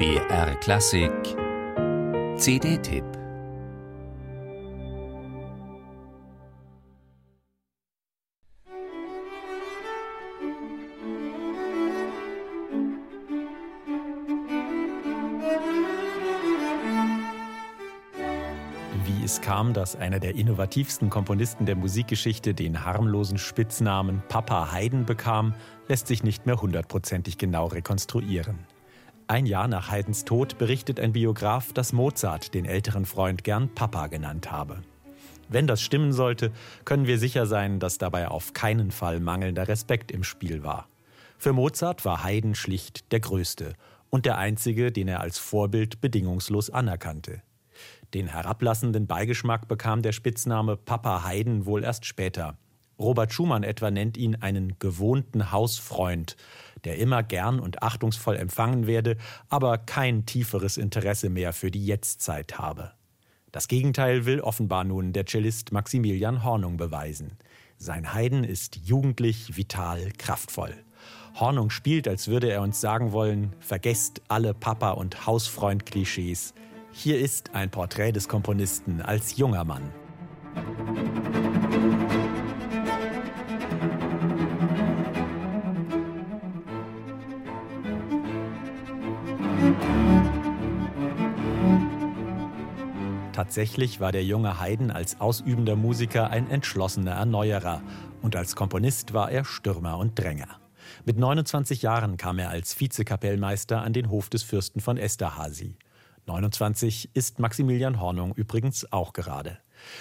BR Klassik CD-Tipp Wie es kam, dass einer der innovativsten Komponisten der Musikgeschichte den harmlosen Spitznamen Papa Haydn bekam, lässt sich nicht mehr hundertprozentig genau rekonstruieren. Ein Jahr nach Haydns Tod berichtet ein Biograf, dass Mozart den älteren Freund gern Papa genannt habe. Wenn das stimmen sollte, können wir sicher sein, dass dabei auf keinen Fall mangelnder Respekt im Spiel war. Für Mozart war Haydn schlicht der Größte und der einzige, den er als Vorbild bedingungslos anerkannte. Den herablassenden Beigeschmack bekam der Spitzname Papa Haydn wohl erst später. Robert Schumann etwa nennt ihn einen gewohnten Hausfreund, der immer gern und achtungsvoll empfangen werde, aber kein tieferes Interesse mehr für die Jetztzeit habe. Das Gegenteil will offenbar nun der Cellist Maximilian Hornung beweisen. Sein Haydn ist jugendlich, vital, kraftvoll. Hornung spielt, als würde er uns sagen wollen, vergesst alle Papa- und Hausfreund-Klischees. Hier ist ein Porträt des Komponisten als junger Mann. Tatsächlich war der junge Haydn als ausübender Musiker ein entschlossener Erneuerer und als Komponist war er Stürmer und Dränger. Mit 29 Jahren kam er als Vizekapellmeister an den Hof des Fürsten von Esterhazy. 29 ist Maximilian Hornung übrigens auch gerade.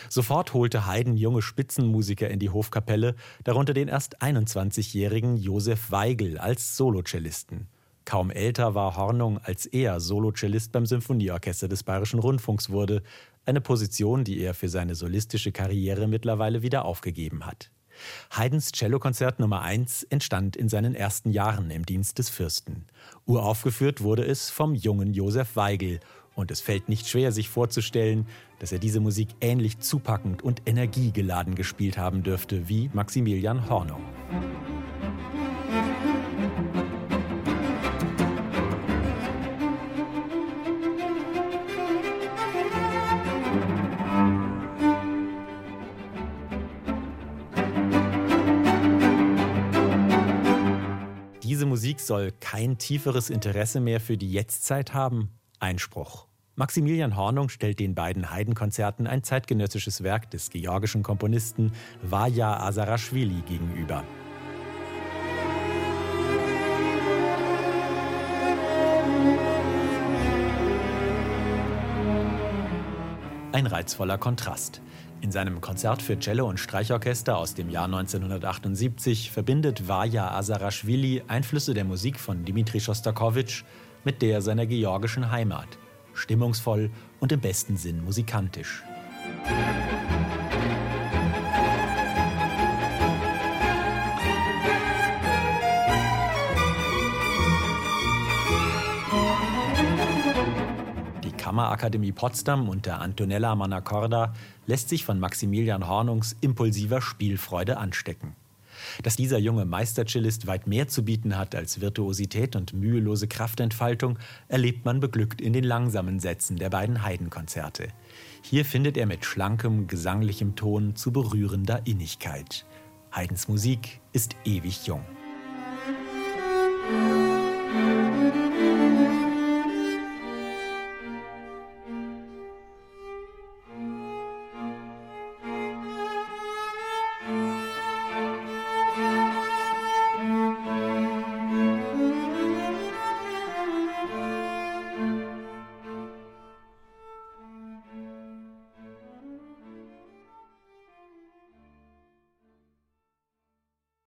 Sofort holte Haydn junge Spitzenmusiker in die Hofkapelle, darunter den erst 21-jährigen Josef Weigel als Solocellisten. Kaum älter war Hornung, als er Solocellist beim Symphonieorchester des Bayerischen Rundfunks wurde, eine Position, die er für seine solistische Karriere mittlerweile wieder aufgegeben hat. Haydns Cellokonzert Nummer 1 entstand in seinen ersten Jahren im Dienst des Fürsten. Uraufgeführt wurde es vom jungen Josef Weigel und es fällt nicht schwer, sich vorzustellen, dass er diese Musik ähnlich zupackend und energiegeladen gespielt haben dürfte wie Maximilian Hornung. Musik soll kein tieferes Interesse mehr für die Jetztzeit haben? Einspruch. Maximilian Hornung stellt den beiden Haydn-Konzerten ein zeitgenössisches Werk des georgischen Komponisten Vaja Asarashvili gegenüber. Ein reizvoller Kontrast. In seinem Konzert für Cello und Streichorchester aus dem Jahr 1978 verbindet Vaja Asarashvili Einflüsse der Musik von Dmitri Schostakowitsch mit der seiner georgischen Heimat. Stimmungsvoll und im besten Sinn musikantisch. Kammerakademie Potsdam unter Antonella Manacorda lässt sich von Maximilian Hornungs impulsiver Spielfreude anstecken. Dass dieser junge Meistercellist weit mehr zu bieten hat als Virtuosität und mühelose Kraftentfaltung, erlebt man beglückt in den langsamen Sätzen der beiden Haydn-Konzerte. Hier findet er mit schlankem, gesanglichem Ton zu berührender Innigkeit. Haydns Musik ist ewig jung.